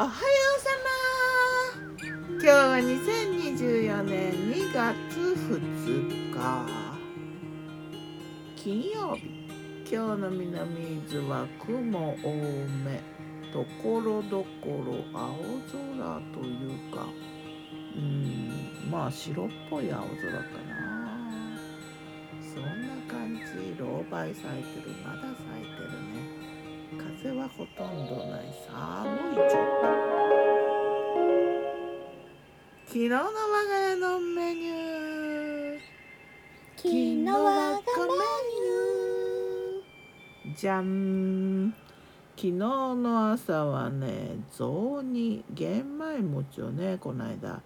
おはようさま。今日は2024年2月2日。金曜日。今日の南伊豆は雲多め。ところどころ青空というか。うんまあ白っぽい青空かな。そんな感じ。老梅咲いてる。まだ咲いてるね。風はほとんどない寒いちょっと。昨日の我が家のメニュー。昨日はメニュー。じゃん。昨日の朝はね雑煮玄米餅をねこの間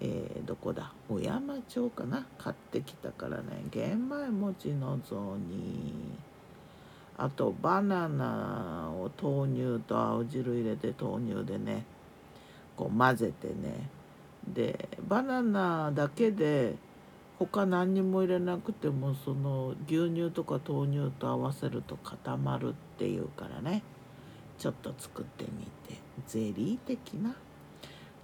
えー、どこだ？小山町かな？買ってきたからね玄米餅の雑煮。あとバナナを豆乳と青汁入れて豆乳でねこう混ぜてね。でバナナだけで他何にも入れなくてもその牛乳とか豆乳と合わせると固まるっていうからね。ちょっと作ってみて。ゼリー的な、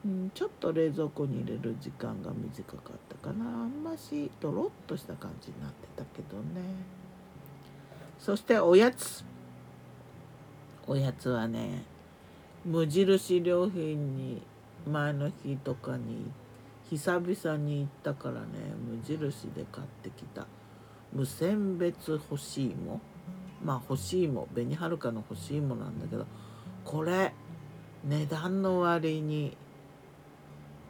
うん、ちょっと冷蔵庫に入れる時間が短かったかな。あんましとろっとした感じになってたけどね。そしておやつ。おやつはね無印良品に前の日とかに久々に行ったからね無印で買ってきた。無選別干し芋。まあ干し芋紅はるかの干し芋なんだけどこれ値段の割に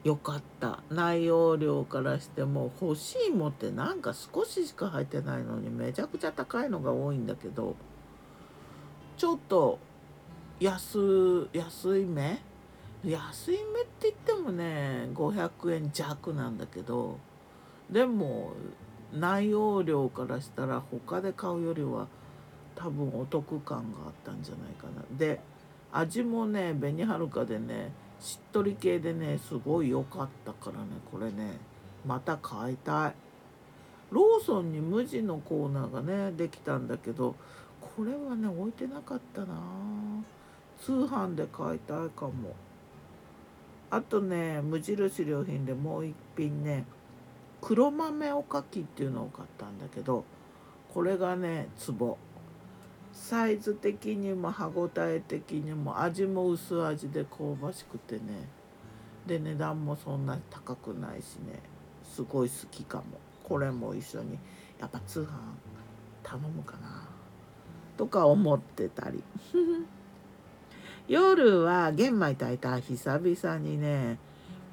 良かった内容量からしても欲しいもってなんか少ししか入ってないのにめちゃくちゃ高いのが多いんだけどちょっと安安い目？安い目って言ってもね500円弱なんだけどでも内容量からしたら他で買うよりは多分お得感があったんじゃないかな。で味もね紅はるかでねしっとり系でねすごい良かったからねこれねまた買いたい。ローソンに無地のコーナーがねできたんだけどこれはね置いてなかったな。通販で買いたいかも。あとね無印良品でもう一品ね黒豆おかきっていうのを買ったんだけどこれがねツボ。サイズ的にも歯ごたえ的にも味も薄味で香ばしくてね。で値段もそんなに高くないしね。すごい好きかも。これも一緒に。やっぱ通販頼むかな。とか思ってたり。夜は玄米炊いた久々にね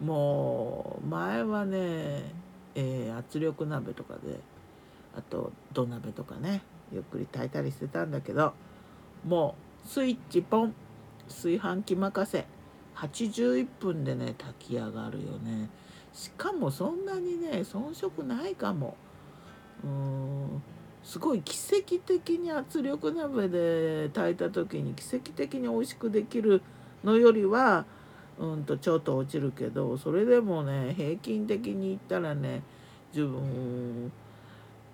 もう前はね、えー、圧力鍋とかであと土鍋とかね。ゆっくり炊いたりしてたんだけどもうスイッチポン炊飯器任せ81分でね炊き上がるよね。しかもそんなにね遜色ないかも。うーんすごい奇跡的に圧力鍋で炊いた時に奇跡的に美味しくできるのよりはうんとちょっと落ちるけどそれでもね平均的に言ったらね自分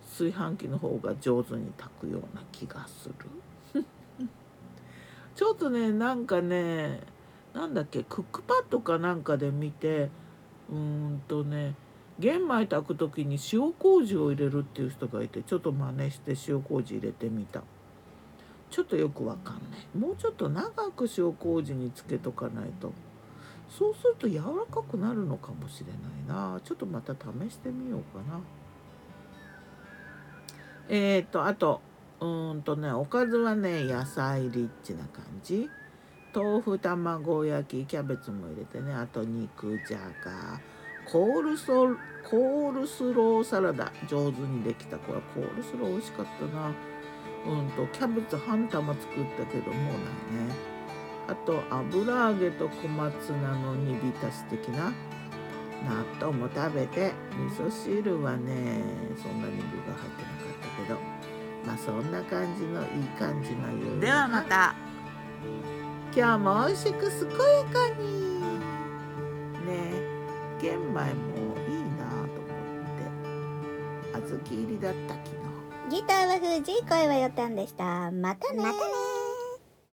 炊飯器の方が上手に炊くような気がする。ちょっとねなんかねなんだっけクックパッドかなんかで見てうーんとね玄米炊く時に塩麹を入れるっていう人がいてちょっと真似して塩麹入れてみた。ちょっとよくわかんない。もうちょっと長く塩麹につけとかないと。そうすると柔らかくなるのかもしれないな。ちょっとまた試してみようかな。えっ、ー、とあとうんとねおかずはね野菜リッチな感じ。豆腐卵焼きキャベツも入れてねあと肉じゃがコールソコールスローサラダ上手にできたこれコールスロー美味しかったな。うんとキャベツ半玉作ったけどもうないね。あと油揚げと小松菜の煮浸し的な。納豆も食べて味噌汁はねそんなに具が入ってなかったけどまあそんな感じのいい感じの夜ではまた。今日も美味しく健やかに。ね玄米もいいなと思って。小豆入りだった昨日。ギターは藤井声はよたんでした。またねまたね